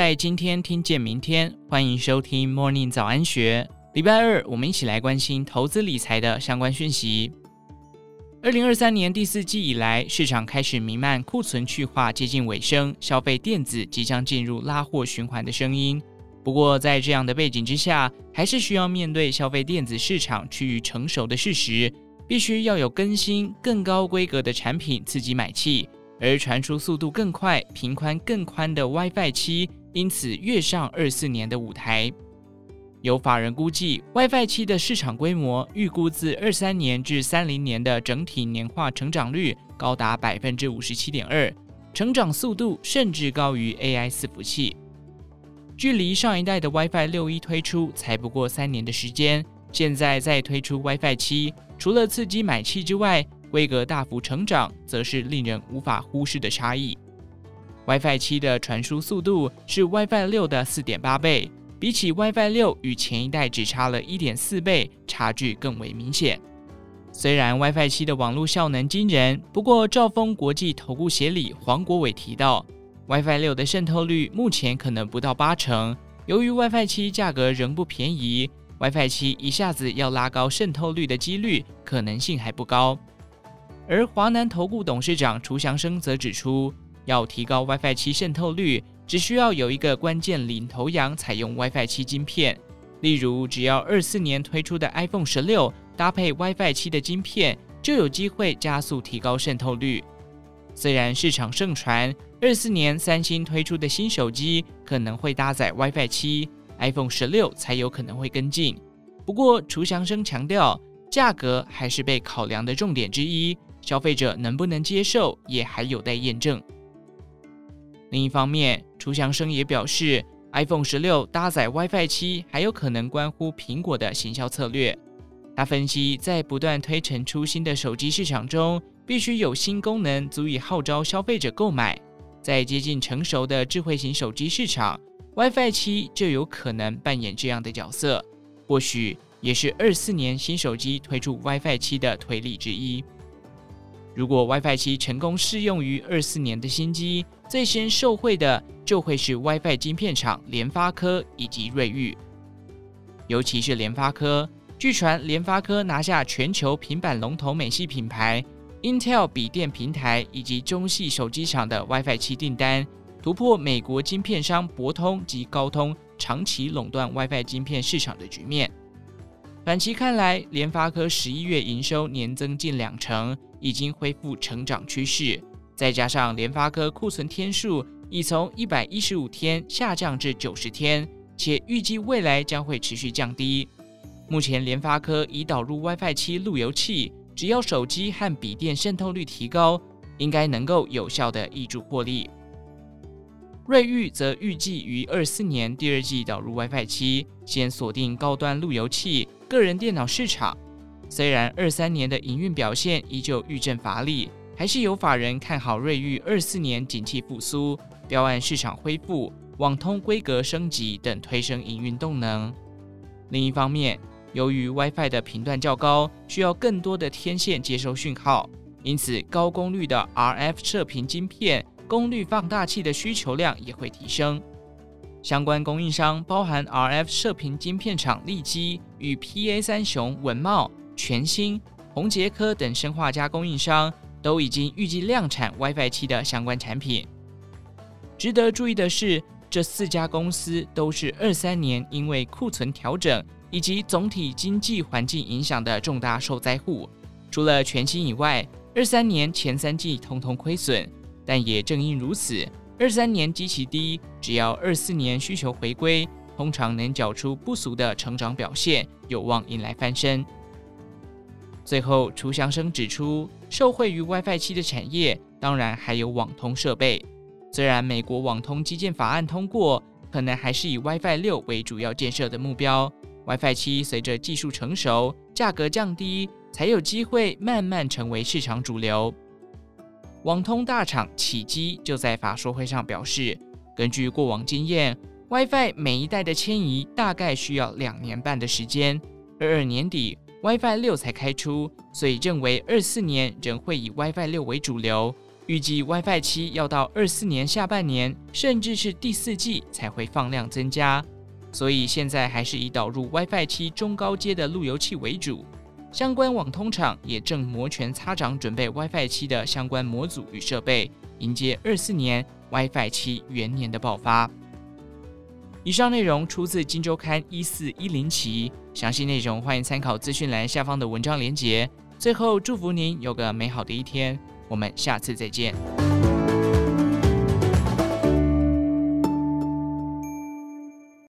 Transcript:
在今天听见明天，欢迎收听 Morning 早安学。礼拜二，我们一起来关心投资理财的相关讯息。二零二三年第四季以来，市场开始弥漫库存去化接近尾声，消费电子即将进入拉货循环的声音。不过，在这样的背景之下，还是需要面对消费电子市场趋于成熟的事实，必须要有更新、更高规格的产品刺激买气。而传输速度更快、频宽更宽的 WiFi 七，因此跃上二四年的舞台。有法人估计，WiFi 七的市场规模预估自二三年至三零年的整体年化成长率高达百分之五十七点二，成长速度甚至高于 AI 伺服器。距离上一代的 WiFi 六一推出才不过三年的时间，现在再推出 WiFi 七，除了刺激买气之外，规格大幅成长，则是令人无法忽视的差异。WiFi 七的传输速度是 WiFi 六的四点八倍，比起 WiFi 六与前一代只差了一点四倍，差距更为明显。虽然 WiFi 七的网络效能惊人，不过兆丰国际投顾协理黄国伟提到，WiFi 六的渗透率目前可能不到八成。由于 WiFi 七价格仍不便宜，WiFi 七一下子要拉高渗透率的几率可能性还不高。而华南投顾董事长楚祥生则指出，要提高 WiFi 七渗透率，只需要有一个关键领头羊采用 WiFi 七晶片，例如只要二四年推出的 iPhone 十六搭配 WiFi 七的晶片，就有机会加速提高渗透率。虽然市场盛传二四年三星推出的新手机可能会搭载 WiFi 七，iPhone 十六才有可能会跟进，不过楚祥生强调，价格还是被考量的重点之一。消费者能不能接受，也还有待验证。另一方面，楚祥生也表示，iPhone 十六搭载 WiFi 七，还有可能关乎苹果的行销策略。他分析，在不断推陈出新的手机市场中，必须有新功能足以号召消费者购买。在接近成熟的智慧型手机市场，WiFi 七就有可能扮演这样的角色，或许也是二四年新手机推出 WiFi 七的推力之一。如果 WiFi 七成功适用于二四年的新机，最先受惠的就会是 WiFi 晶片厂联发科以及瑞昱，尤其是联发科。据传，联发科拿下全球平板龙头美系品牌 Intel 笔电平台以及中系手机厂的 WiFi 七订单，突破美国晶片商博通及高通长期垄断 WiFi 晶片市场的局面。短期看来，联发科十一月营收年增近两成，已经恢复成长趋势。再加上联发科库存天数已从一百一十五天下降至九十天，且预计未来将会持续降低。目前联发科已导入 WiFi 七路由器，只要手机和笔电渗透率提高，应该能够有效的挹注获利。瑞昱则预计于二四年第二季导入 WiFi 七，先锁定高端路由器。个人电脑市场虽然二三年的营运表现依旧遇阵乏力，还是有法人看好瑞昱二四年景气复苏、标案市场恢复、网通规格升级等推升营运动能。另一方面，由于 WiFi 的频段较高，需要更多的天线接收讯号，因此高功率的 RF 射频晶片、功率放大器的需求量也会提升。相关供应商包含 RF 射频晶片厂力积与 PA 三雄、文茂、全新、宏杰科等生化镓供应商都已经预计量产 WiFi 七的相关产品。值得注意的是，这四家公司都是二三年因为库存调整以及总体经济环境影响的重大受灾户。除了全新以外，二三年前三季通通亏损，但也正因如此。二三年极其低，只要二四年需求回归，通常能缴出不俗的成长表现，有望迎来翻身。最后，楚祥生指出，受惠于 WiFi 七的产业，当然还有网通设备。虽然美国网通基建法案通过，可能还是以 WiFi 六为主要建设的目标。WiFi 七随着技术成熟，价格降低，才有机会慢慢成为市场主流。网通大厂启碁就在法说会上表示，根据过往经验，WiFi 每一代的迁移大概需要两年半的时间，二二年底 WiFi 六才开出，所以认为二四年仍会以 WiFi 六为主流，预计 WiFi 七要到二四年下半年，甚至是第四季才会放量增加。所以现在还是以导入 WiFi 七中高阶的路由器为主。相关网通厂也正摩拳擦掌，准备 WiFi 七的相关模组与设备，迎接二四年 WiFi 七元年的爆发。以上内容出自《金周刊》一四一零期，详细内容欢迎参考资讯栏下方的文章连结。最后，祝福您有个美好的一天，我们下次再见。